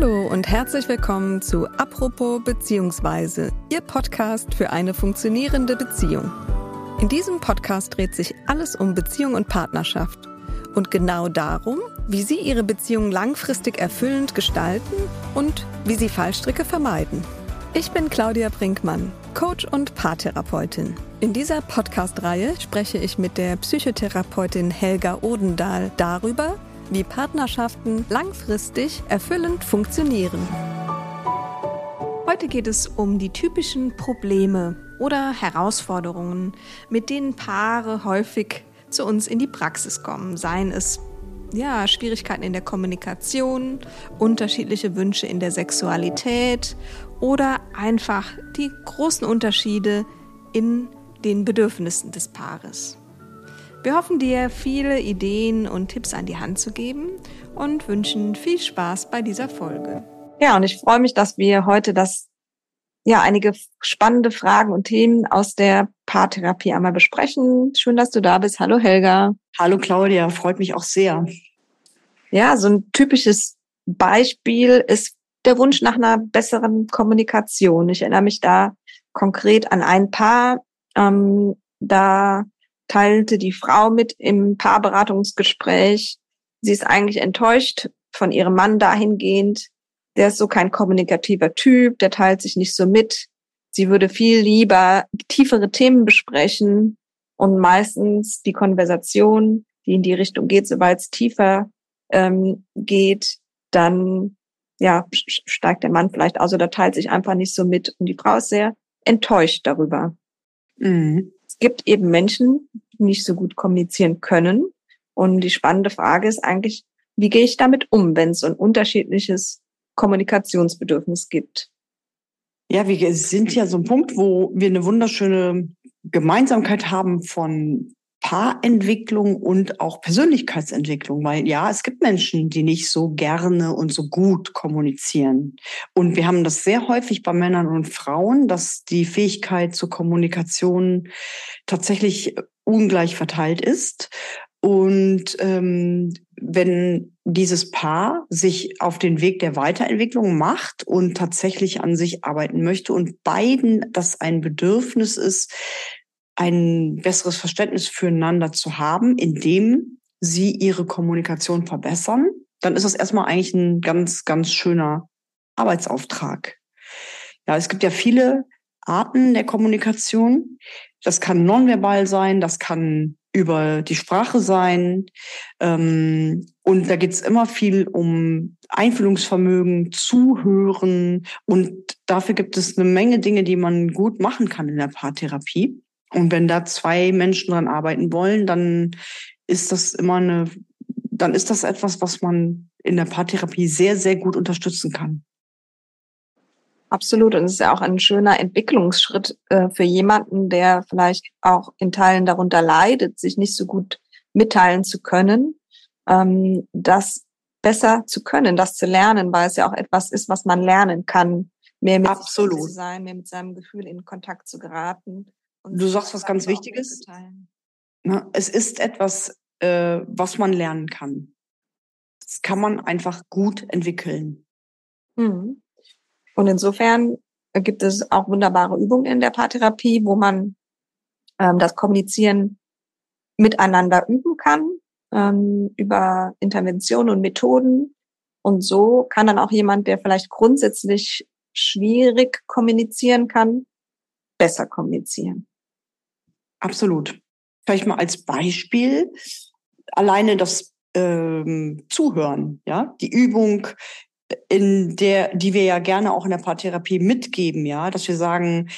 Hallo und herzlich willkommen zu Apropos beziehungsweise Ihr Podcast für eine funktionierende Beziehung. In diesem Podcast dreht sich alles um Beziehung und Partnerschaft und genau darum, wie Sie Ihre Beziehung langfristig erfüllend gestalten und wie Sie Fallstricke vermeiden. Ich bin Claudia Brinkmann, Coach und Paartherapeutin. In dieser Podcast-Reihe spreche ich mit der Psychotherapeutin Helga Odendahl darüber, wie Partnerschaften langfristig erfüllend funktionieren. Heute geht es um die typischen Probleme oder Herausforderungen, mit denen Paare häufig zu uns in die Praxis kommen, seien es ja, Schwierigkeiten in der Kommunikation, unterschiedliche Wünsche in der Sexualität oder einfach die großen Unterschiede in den Bedürfnissen des Paares. Wir hoffen dir viele Ideen und Tipps an die Hand zu geben und wünschen viel Spaß bei dieser Folge. Ja, und ich freue mich, dass wir heute das ja einige spannende Fragen und Themen aus der Paartherapie einmal besprechen. Schön, dass du da bist. Hallo Helga. Hallo Claudia, freut mich auch sehr. Ja, so ein typisches Beispiel ist der Wunsch nach einer besseren Kommunikation. Ich erinnere mich da konkret an ein Paar, ähm, da teilte die Frau mit im Paarberatungsgespräch. Sie ist eigentlich enttäuscht von ihrem Mann dahingehend. Der ist so kein kommunikativer Typ, der teilt sich nicht so mit. Sie würde viel lieber tiefere Themen besprechen und meistens die Konversation, die in die Richtung geht, sobald es tiefer ähm, geht, dann ja steigt der Mann vielleicht aus oder teilt sich einfach nicht so mit. Und die Frau ist sehr enttäuscht darüber. Mhm gibt eben Menschen, die nicht so gut kommunizieren können. Und die spannende Frage ist eigentlich, wie gehe ich damit um, wenn es ein unterschiedliches Kommunikationsbedürfnis gibt? Ja, wir sind ja so ein Punkt, wo wir eine wunderschöne Gemeinsamkeit haben von Paarentwicklung und auch Persönlichkeitsentwicklung, weil ja, es gibt Menschen, die nicht so gerne und so gut kommunizieren. Und wir haben das sehr häufig bei Männern und Frauen, dass die Fähigkeit zur Kommunikation tatsächlich ungleich verteilt ist. Und ähm, wenn dieses Paar sich auf den Weg der Weiterentwicklung macht und tatsächlich an sich arbeiten möchte und beiden das ein Bedürfnis ist, ein besseres Verständnis füreinander zu haben, indem sie ihre Kommunikation verbessern, dann ist das erstmal eigentlich ein ganz, ganz schöner Arbeitsauftrag. Ja, es gibt ja viele Arten der Kommunikation. Das kann nonverbal sein, das kann über die Sprache sein. Ähm, und da geht es immer viel um Einfühlungsvermögen, Zuhören. Und dafür gibt es eine Menge Dinge, die man gut machen kann in der Paartherapie. Und wenn da zwei Menschen dran arbeiten wollen, dann ist das immer eine, dann ist das etwas, was man in der Paartherapie sehr, sehr gut unterstützen kann. Absolut. Und es ist ja auch ein schöner Entwicklungsschritt äh, für jemanden, der vielleicht auch in Teilen darunter leidet, sich nicht so gut mitteilen zu können, ähm, das besser zu können, das zu lernen, weil es ja auch etwas ist, was man lernen kann, mehr mit Absolut. sich zu sein, mehr mit seinem Gefühl in Kontakt zu geraten du sagst was ganz Wichtiges. Es ist etwas, äh, was man lernen kann. Das kann man einfach gut entwickeln. Mhm. Und insofern gibt es auch wunderbare Übungen in der Paartherapie, wo man ähm, das Kommunizieren miteinander üben kann ähm, über Interventionen und Methoden. Und so kann dann auch jemand, der vielleicht grundsätzlich schwierig kommunizieren kann, besser kommunizieren. Absolut. Vielleicht mal als Beispiel alleine das ähm, Zuhören, ja, die Übung, in der, die wir ja gerne auch in der Paartherapie mitgeben, ja, dass wir sagen,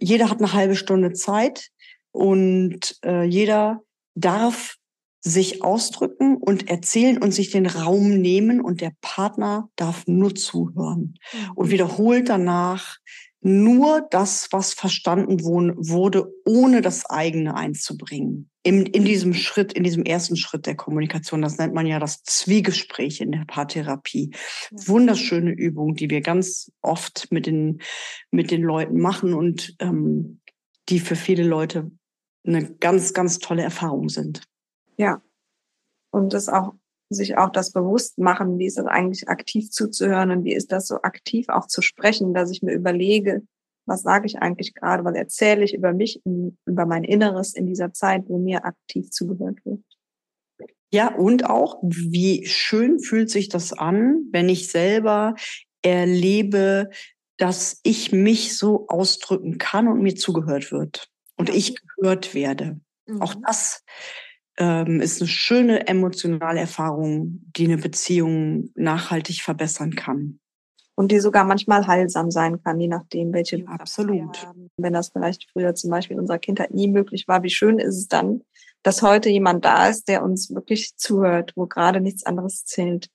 jeder hat eine halbe Stunde Zeit und äh, jeder darf sich ausdrücken und erzählen und sich den Raum nehmen und der Partner darf nur zuhören und mhm. wiederholt danach nur das, was verstanden wurde, ohne das eigene einzubringen. In, in diesem Schritt, in diesem ersten Schritt der Kommunikation, das nennt man ja das Zwiegespräch in der Paartherapie. Wunderschöne Übung, die wir ganz oft mit den, mit den Leuten machen und ähm, die für viele Leute eine ganz, ganz tolle Erfahrung sind. Ja. Und das auch sich auch das bewusst machen, wie ist das eigentlich aktiv zuzuhören und wie ist das so aktiv auch zu sprechen, dass ich mir überlege, was sage ich eigentlich gerade, was erzähle ich über mich, über mein Inneres in dieser Zeit, wo mir aktiv zugehört wird. Ja, und auch, wie schön fühlt sich das an, wenn ich selber erlebe, dass ich mich so ausdrücken kann und mir zugehört wird und ich gehört werde. Mhm. Auch das ähm, ist eine schöne emotionale Erfahrung, die eine Beziehung nachhaltig verbessern kann. Und die sogar manchmal heilsam sein kann, je nachdem, welche. Ja, absolut. Wenn das vielleicht früher zum Beispiel in unserer Kindheit nie möglich war, wie schön ist es dann, dass heute jemand da ist, der uns wirklich zuhört, wo gerade nichts anderes zählt.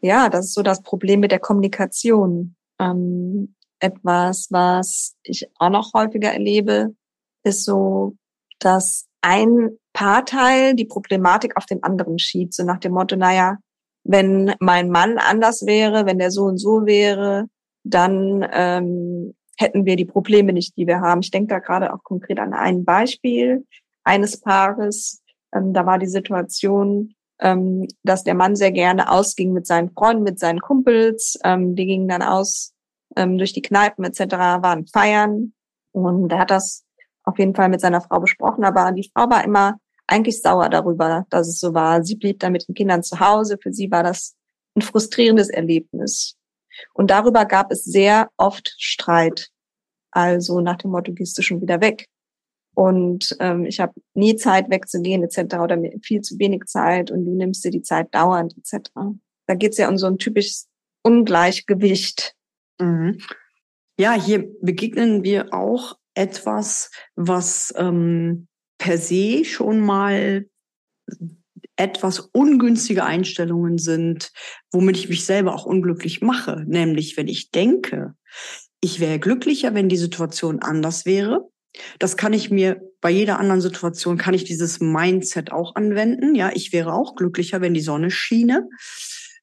Ja, das ist so das Problem mit der Kommunikation. Ähm, etwas, was ich auch noch häufiger erlebe, ist so, dass ein Paarteil die Problematik auf den anderen schiebt, so nach dem Motto, naja, wenn mein Mann anders wäre, wenn der so und so wäre, dann ähm, hätten wir die Probleme nicht, die wir haben. Ich denke da gerade auch konkret an ein Beispiel eines Paares. Ähm, da war die Situation, ähm, dass der Mann sehr gerne ausging mit seinen Freunden, mit seinen Kumpels. Ähm, die gingen dann aus ähm, durch die Kneipen etc., waren feiern. Und er hat das auf jeden Fall mit seiner Frau besprochen, aber die Frau war immer eigentlich sauer darüber, dass es so war. Sie blieb dann mit den Kindern zu Hause. Für sie war das ein frustrierendes Erlebnis. Und darüber gab es sehr oft Streit. Also nach dem Motto, gehst du schon wieder weg. Und ähm, ich habe nie Zeit wegzugehen etc. oder mir viel zu wenig Zeit und du nimmst dir die Zeit dauernd etc. Da geht es ja um so ein typisches Ungleichgewicht. Mhm. Ja, hier begegnen wir auch etwas, was ähm, per se schon mal etwas ungünstige Einstellungen sind, womit ich mich selber auch unglücklich mache. Nämlich, wenn ich denke, ich wäre glücklicher, wenn die Situation anders wäre. Das kann ich mir bei jeder anderen Situation, kann ich dieses Mindset auch anwenden. Ja, ich wäre auch glücklicher, wenn die Sonne schiene.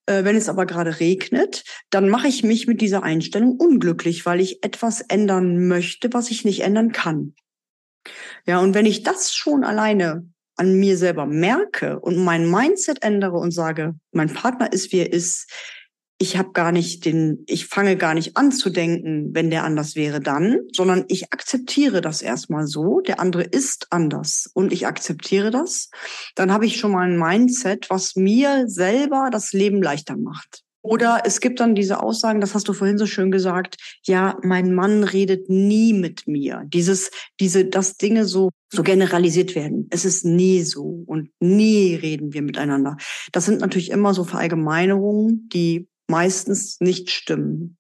Äh, wenn es aber gerade regnet, dann mache ich mich mit dieser Einstellung unglücklich, weil ich etwas ändern möchte, was ich nicht ändern kann. Ja, und wenn ich das schon alleine an mir selber merke und mein Mindset ändere und sage, mein Partner ist, wie er ist, ich habe gar nicht den, ich fange gar nicht an zu denken, wenn der anders wäre dann, sondern ich akzeptiere das erstmal so. Der andere ist anders und ich akzeptiere das. Dann habe ich schon mal ein Mindset, was mir selber das Leben leichter macht. Oder es gibt dann diese Aussagen, das hast du vorhin so schön gesagt, ja, mein Mann redet nie mit mir. Dieses, diese, dass Dinge so, so generalisiert werden. Es ist nie so und nie reden wir miteinander. Das sind natürlich immer so Verallgemeinerungen, die meistens nicht stimmen.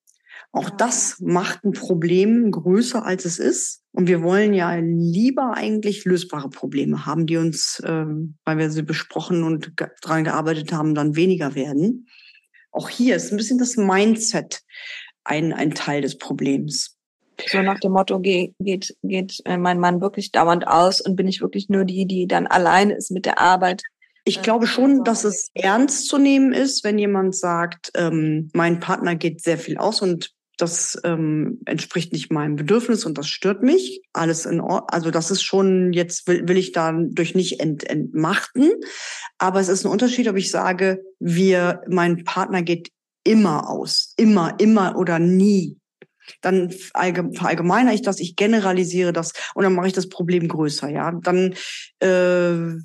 Auch das macht ein Problem größer, als es ist. Und wir wollen ja lieber eigentlich lösbare Probleme haben, die uns, ähm, weil wir sie besprochen und daran gearbeitet haben, dann weniger werden. Auch hier ist ein bisschen das Mindset ein, ein Teil des Problems. So nach dem Motto, geht, geht, geht äh, mein Mann wirklich dauernd aus und bin ich wirklich nur die, die dann alleine ist mit der Arbeit ich glaube schon, dass es ernst zu nehmen ist, wenn jemand sagt, ähm, mein Partner geht sehr viel aus und das ähm, entspricht nicht meinem Bedürfnis und das stört mich. Alles in Ordnung. Also das ist schon, jetzt will, will ich dadurch nicht ent, entmachten. Aber es ist ein Unterschied, ob ich sage, wir, mein Partner geht immer aus. Immer, immer oder nie. Dann verallgemeine ich das, ich generalisiere das und dann mache ich das Problem größer, ja. Dann äh,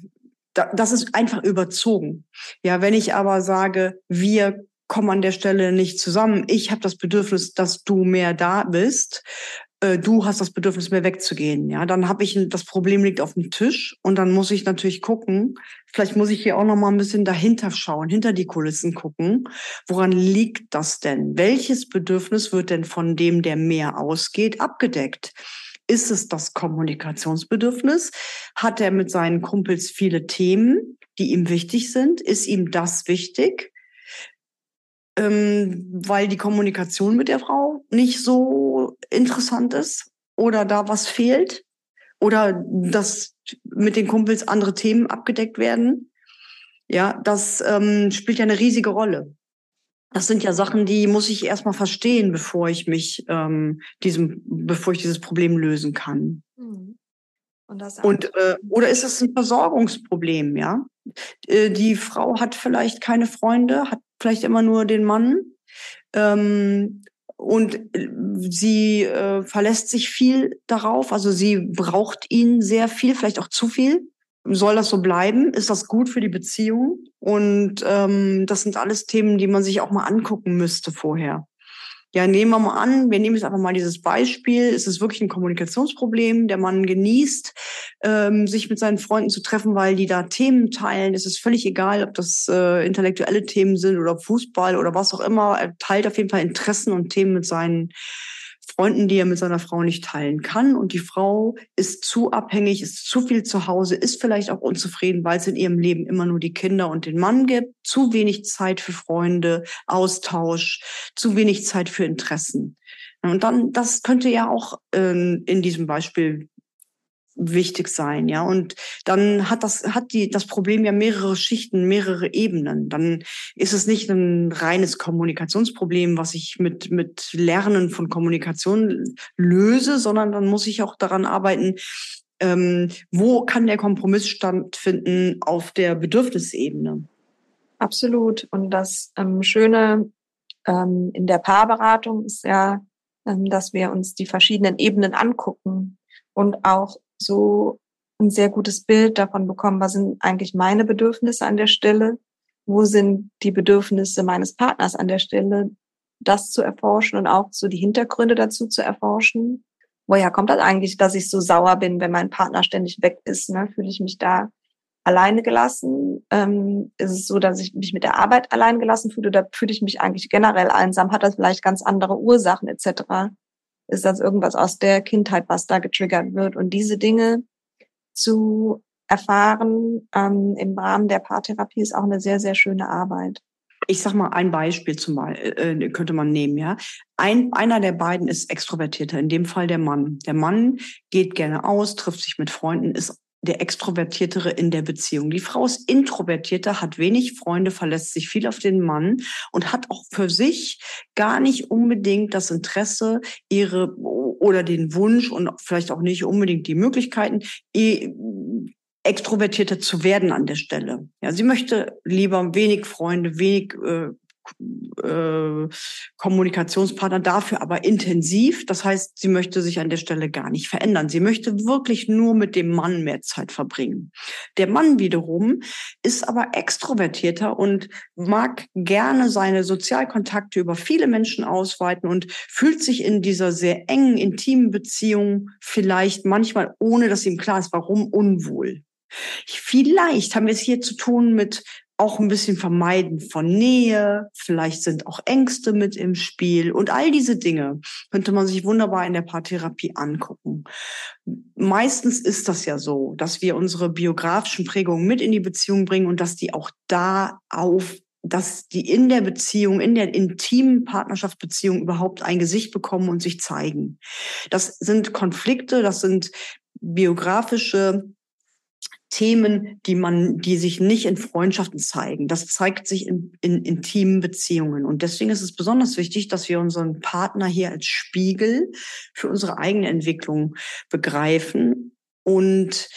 das ist einfach überzogen. Ja, wenn ich aber sage, wir kommen an der Stelle nicht zusammen, ich habe das Bedürfnis, dass du mehr da bist, äh, du hast das Bedürfnis, mehr wegzugehen. Ja, dann habe ich das Problem liegt auf dem Tisch und dann muss ich natürlich gucken. Vielleicht muss ich hier auch noch mal ein bisschen dahinter schauen, hinter die Kulissen gucken. Woran liegt das denn? Welches Bedürfnis wird denn von dem, der mehr ausgeht, abgedeckt? Ist es das Kommunikationsbedürfnis? Hat er mit seinen Kumpels viele Themen, die ihm wichtig sind? Ist ihm das wichtig? Ähm, weil die Kommunikation mit der Frau nicht so interessant ist oder da was fehlt oder dass mit den Kumpels andere Themen abgedeckt werden. Ja, das ähm, spielt ja eine riesige Rolle. Das sind ja Sachen, die muss ich erstmal verstehen, bevor ich mich ähm, diesem, bevor ich dieses Problem lösen kann. Mhm. Und, äh, oder ist es ein Versorgungsproblem, ja? Äh, die Frau hat vielleicht keine Freunde, hat vielleicht immer nur den Mann. Ähm, und äh, sie äh, verlässt sich viel darauf, also sie braucht ihn sehr viel, vielleicht auch zu viel. Soll das so bleiben? Ist das gut für die Beziehung? Und ähm, das sind alles Themen, die man sich auch mal angucken müsste vorher. Ja, nehmen wir mal an, wir nehmen jetzt einfach mal dieses Beispiel. Es ist wirklich ein Kommunikationsproblem. Der Mann genießt, ähm, sich mit seinen Freunden zu treffen, weil die da Themen teilen. Es ist völlig egal, ob das äh, intellektuelle Themen sind oder Fußball oder was auch immer. Er teilt auf jeden Fall Interessen und Themen mit seinen Freunden, die er mit seiner Frau nicht teilen kann. Und die Frau ist zu abhängig, ist zu viel zu Hause, ist vielleicht auch unzufrieden, weil es in ihrem Leben immer nur die Kinder und den Mann gibt. Zu wenig Zeit für Freunde, Austausch, zu wenig Zeit für Interessen. Und dann, das könnte ja auch ähm, in diesem Beispiel wichtig sein, ja. Und dann hat das, hat die, das Problem ja mehrere Schichten, mehrere Ebenen. Dann ist es nicht ein reines Kommunikationsproblem, was ich mit, mit Lernen von Kommunikation löse, sondern dann muss ich auch daran arbeiten, ähm, wo kann der Kompromiss stattfinden auf der Bedürfnisebene. Absolut. Und das ähm, Schöne ähm, in der Paarberatung ist ja, ähm, dass wir uns die verschiedenen Ebenen angucken und auch so ein sehr gutes Bild davon bekommen, was sind eigentlich meine Bedürfnisse an der Stelle, wo sind die Bedürfnisse meines Partners an der Stelle, das zu erforschen und auch so die Hintergründe dazu zu erforschen. Woher kommt das eigentlich, dass ich so sauer bin, wenn mein Partner ständig weg ist? Ne? Fühle ich mich da alleine gelassen? Ähm, ist es so, dass ich mich mit der Arbeit allein gelassen fühle oder fühle ich mich eigentlich generell einsam? Hat das vielleicht ganz andere Ursachen etc.? Ist das irgendwas aus der Kindheit, was da getriggert wird? Und diese Dinge zu erfahren ähm, im Rahmen der Paartherapie ist auch eine sehr, sehr schöne Arbeit. Ich sag mal ein Beispiel zumal äh, könnte man nehmen, ja. Ein, einer der beiden ist extrovertierter, in dem Fall der Mann. Der Mann geht gerne aus, trifft sich mit Freunden, ist der Extrovertiertere in der Beziehung. Die Frau ist introvertierter, hat wenig Freunde, verlässt sich viel auf den Mann und hat auch für sich gar nicht unbedingt das Interesse, ihre oder den Wunsch und vielleicht auch nicht unbedingt die Möglichkeiten, extrovertierter zu werden an der Stelle. Ja, sie möchte lieber wenig Freunde, wenig äh, äh, Kommunikationspartner dafür aber intensiv. Das heißt, sie möchte sich an der Stelle gar nicht verändern. Sie möchte wirklich nur mit dem Mann mehr Zeit verbringen. Der Mann wiederum ist aber extrovertierter und mag gerne seine Sozialkontakte über viele Menschen ausweiten und fühlt sich in dieser sehr engen, intimen Beziehung vielleicht manchmal, ohne dass ihm klar ist, warum unwohl. Vielleicht haben wir es hier zu tun mit auch ein bisschen Vermeiden von Nähe, vielleicht sind auch Ängste mit im Spiel und all diese Dinge könnte man sich wunderbar in der Paartherapie angucken. Meistens ist das ja so, dass wir unsere biografischen Prägungen mit in die Beziehung bringen und dass die auch da auf dass die in der Beziehung, in der intimen Partnerschaftsbeziehung überhaupt ein Gesicht bekommen und sich zeigen. Das sind Konflikte, das sind biografische Themen, die man, die sich nicht in Freundschaften zeigen. Das zeigt sich in, in intimen Beziehungen. Und deswegen ist es besonders wichtig, dass wir unseren Partner hier als Spiegel für unsere eigene Entwicklung begreifen und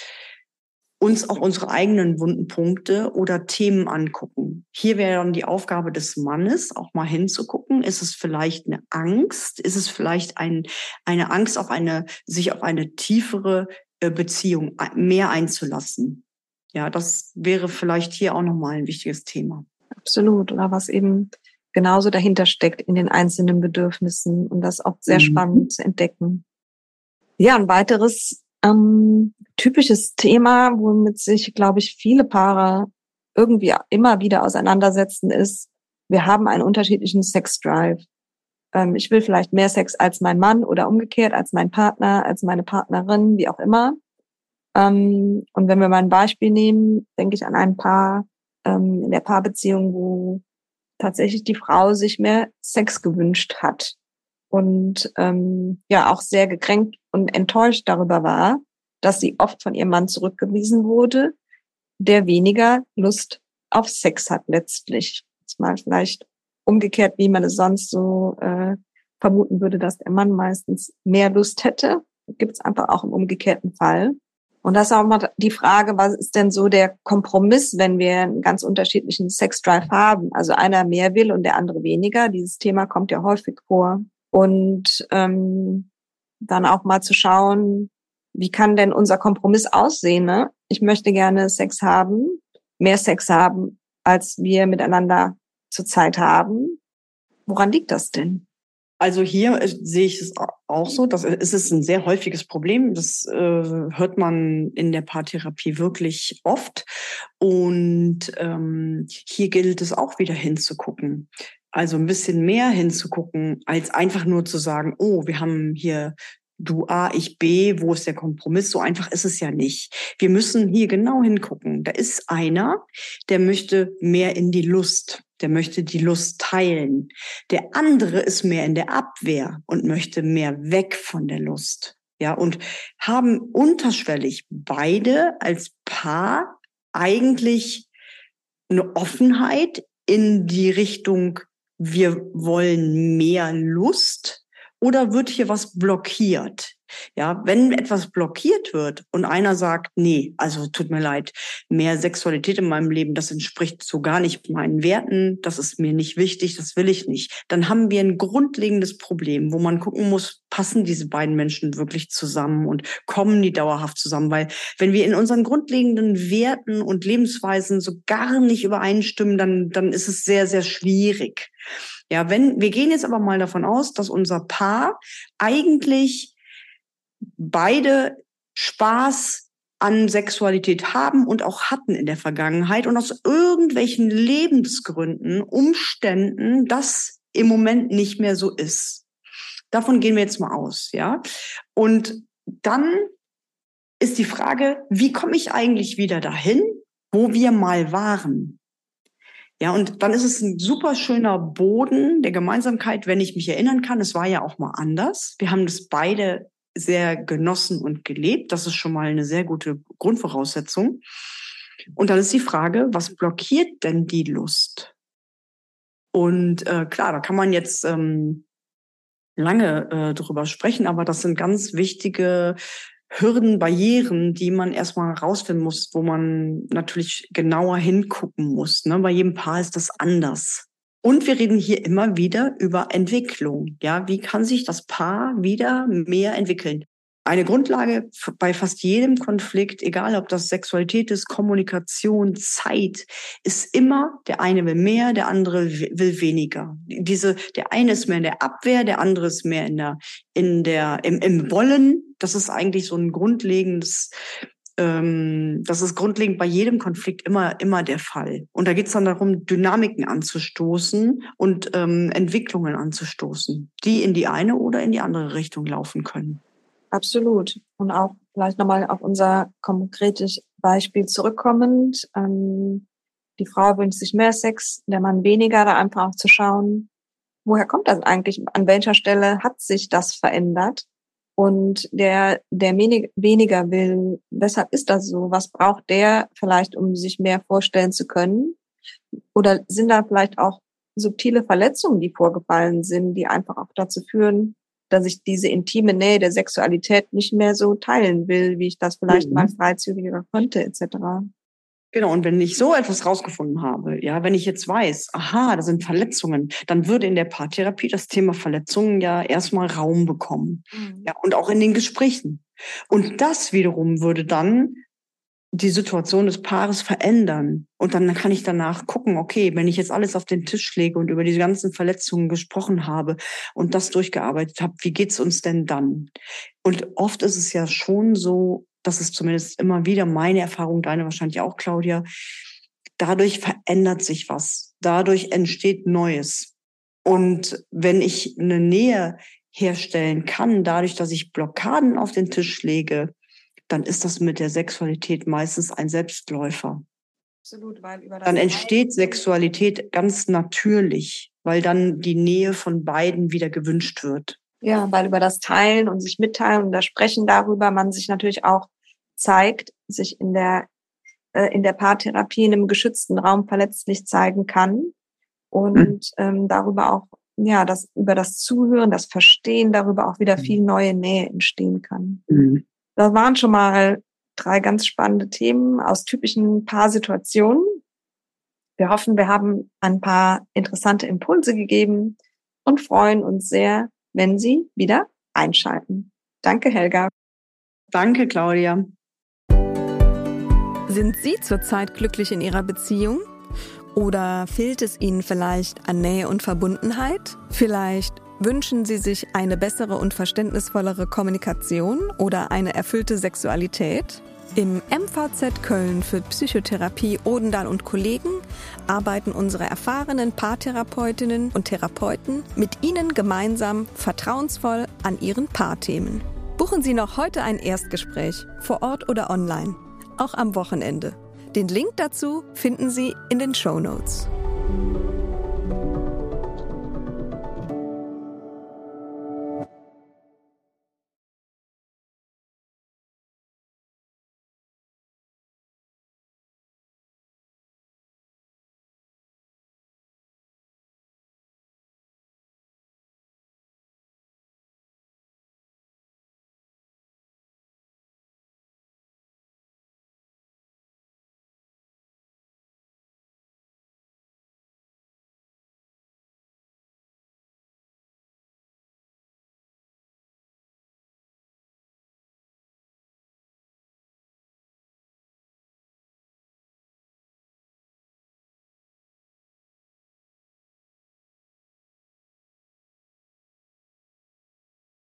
uns auch unsere eigenen wunden Punkte oder Themen angucken. Hier wäre dann die Aufgabe des Mannes, auch mal hinzugucken. Ist es vielleicht eine Angst? Ist es vielleicht ein, eine Angst auf eine, sich auf eine tiefere Beziehung mehr einzulassen. Ja, das wäre vielleicht hier auch nochmal ein wichtiges Thema. Absolut. Oder was eben genauso dahinter steckt in den einzelnen Bedürfnissen und das auch sehr mhm. spannend zu entdecken. Ja, ein weiteres ähm, typisches Thema, womit sich, glaube ich, viele Paare irgendwie immer wieder auseinandersetzen, ist, wir haben einen unterschiedlichen Sex-Drive ähm, ich will vielleicht mehr Sex als mein Mann oder umgekehrt als mein Partner, als meine Partnerin, wie auch immer. Ähm, und wenn wir mal ein Beispiel nehmen, denke ich an ein Paar ähm, in der Paarbeziehung, wo tatsächlich die Frau sich mehr Sex gewünscht hat und ähm, ja auch sehr gekränkt und enttäuscht darüber war, dass sie oft von ihrem Mann zurückgewiesen wurde, der weniger Lust auf Sex hat letztlich. Jetzt mal vielleicht umgekehrt, wie man es sonst so äh, vermuten würde, dass der Mann meistens mehr Lust hätte. Gibt es einfach auch im umgekehrten Fall. Und das ist auch mal die Frage, was ist denn so der Kompromiss, wenn wir einen ganz unterschiedlichen Sexdrive haben? Also einer mehr will und der andere weniger. Dieses Thema kommt ja häufig vor. Und ähm, dann auch mal zu schauen, wie kann denn unser Kompromiss aussehen? Ne? Ich möchte gerne Sex haben, mehr Sex haben, als wir miteinander zurzeit haben. Woran liegt das denn? Also hier äh, sehe ich es auch so, dass äh, ist ein sehr häufiges Problem. Das äh, hört man in der Paartherapie wirklich oft. Und ähm, hier gilt es auch wieder hinzugucken. Also ein bisschen mehr hinzugucken, als einfach nur zu sagen, oh, wir haben hier du A, ich B, wo ist der Kompromiss? So einfach ist es ja nicht. Wir müssen hier genau hingucken. Da ist einer, der möchte mehr in die Lust, der möchte die Lust teilen. Der andere ist mehr in der Abwehr und möchte mehr weg von der Lust. Ja, und haben unterschwellig beide als Paar eigentlich eine Offenheit in die Richtung, wir wollen mehr Lust oder wird hier was blockiert? Ja, wenn etwas blockiert wird und einer sagt, nee, also tut mir leid, mehr Sexualität in meinem Leben, das entspricht so gar nicht meinen Werten, das ist mir nicht wichtig, das will ich nicht, dann haben wir ein grundlegendes Problem, wo man gucken muss, passen diese beiden Menschen wirklich zusammen und kommen die dauerhaft zusammen? Weil wenn wir in unseren grundlegenden Werten und Lebensweisen so gar nicht übereinstimmen, dann, dann ist es sehr, sehr schwierig. Ja, wenn, wir gehen jetzt aber mal davon aus, dass unser Paar eigentlich beide Spaß an Sexualität haben und auch hatten in der Vergangenheit und aus irgendwelchen Lebensgründen, Umständen das im Moment nicht mehr so ist. Davon gehen wir jetzt mal aus, ja. Und dann ist die Frage, wie komme ich eigentlich wieder dahin, wo wir mal waren? Ja, und dann ist es ein super schöner Boden der Gemeinsamkeit, wenn ich mich erinnern kann. Es war ja auch mal anders. Wir haben das beide sehr genossen und gelebt. Das ist schon mal eine sehr gute Grundvoraussetzung. Und dann ist die Frage, was blockiert denn die Lust? Und äh, klar, da kann man jetzt ähm, lange äh, drüber sprechen, aber das sind ganz wichtige Hürden, Barrieren, die man erstmal rausfinden muss, wo man natürlich genauer hingucken muss. Ne? Bei jedem Paar ist das anders. Und wir reden hier immer wieder über Entwicklung. Ja, wie kann sich das Paar wieder mehr entwickeln? Eine Grundlage bei fast jedem Konflikt, egal ob das Sexualität ist, Kommunikation, Zeit, ist immer, der eine will mehr, der andere will weniger. Diese, der eine ist mehr in der Abwehr, der andere ist mehr in der, in der, im, im Wollen. Das ist eigentlich so ein grundlegendes, ähm, das ist grundlegend bei jedem Konflikt immer, immer der Fall. Und da geht es dann darum, Dynamiken anzustoßen und ähm, Entwicklungen anzustoßen, die in die eine oder in die andere Richtung laufen können. Absolut. Und auch vielleicht nochmal auf unser konkretes Beispiel zurückkommend. Ähm, die Frau wünscht sich mehr Sex, der Mann weniger, da einfach auch zu schauen, woher kommt das eigentlich? An welcher Stelle hat sich das verändert? Und der, der wenig, weniger will, weshalb ist das so? Was braucht der vielleicht, um sich mehr vorstellen zu können? Oder sind da vielleicht auch subtile Verletzungen, die vorgefallen sind, die einfach auch dazu führen, dass ich diese intime Nähe der Sexualität nicht mehr so teilen will, wie ich das vielleicht mhm. mal freizügiger konnte, etc. Genau, und wenn ich so etwas rausgefunden habe, ja, wenn ich jetzt weiß, aha, da sind Verletzungen, dann würde in der Paartherapie das Thema Verletzungen ja erstmal Raum bekommen. Mhm. Ja, und auch in den Gesprächen. Und das wiederum würde dann die Situation des Paares verändern. Und dann kann ich danach gucken, okay, wenn ich jetzt alles auf den Tisch lege und über diese ganzen Verletzungen gesprochen habe und das durchgearbeitet habe, wie geht's uns denn dann? Und oft ist es ja schon so, das ist zumindest immer wieder meine Erfahrung, deine wahrscheinlich auch, Claudia, dadurch verändert sich was. Dadurch entsteht Neues. Und wenn ich eine Nähe herstellen kann, dadurch, dass ich Blockaden auf den Tisch lege, dann ist das mit der Sexualität meistens ein Selbstläufer. Absolut, weil über das dann entsteht Sexualität ganz natürlich, weil dann die Nähe von beiden wieder gewünscht wird. Ja, weil über das Teilen und sich mitteilen und das Sprechen darüber man sich natürlich auch zeigt, sich in der äh, in der Paartherapie in einem geschützten Raum verletzlich zeigen kann und mhm. ähm, darüber auch ja, das über das Zuhören, das Verstehen darüber auch wieder mhm. viel neue Nähe entstehen kann. Mhm. Das waren schon mal drei ganz spannende Themen aus typischen Paarsituationen. Wir hoffen, wir haben ein paar interessante Impulse gegeben und freuen uns sehr, wenn Sie wieder einschalten. Danke, Helga. Danke, Claudia. Sind Sie zurzeit glücklich in Ihrer Beziehung? Oder fehlt es Ihnen vielleicht an Nähe und Verbundenheit? Vielleicht wünschen Sie sich eine bessere und verständnisvollere Kommunikation oder eine erfüllte Sexualität? Im MVZ Köln für Psychotherapie Odendal und Kollegen arbeiten unsere erfahrenen Paartherapeutinnen und Therapeuten mit Ihnen gemeinsam vertrauensvoll an Ihren Paarthemen. Buchen Sie noch heute ein Erstgespräch, vor Ort oder online, auch am Wochenende. Den Link dazu finden Sie in den Show Notes.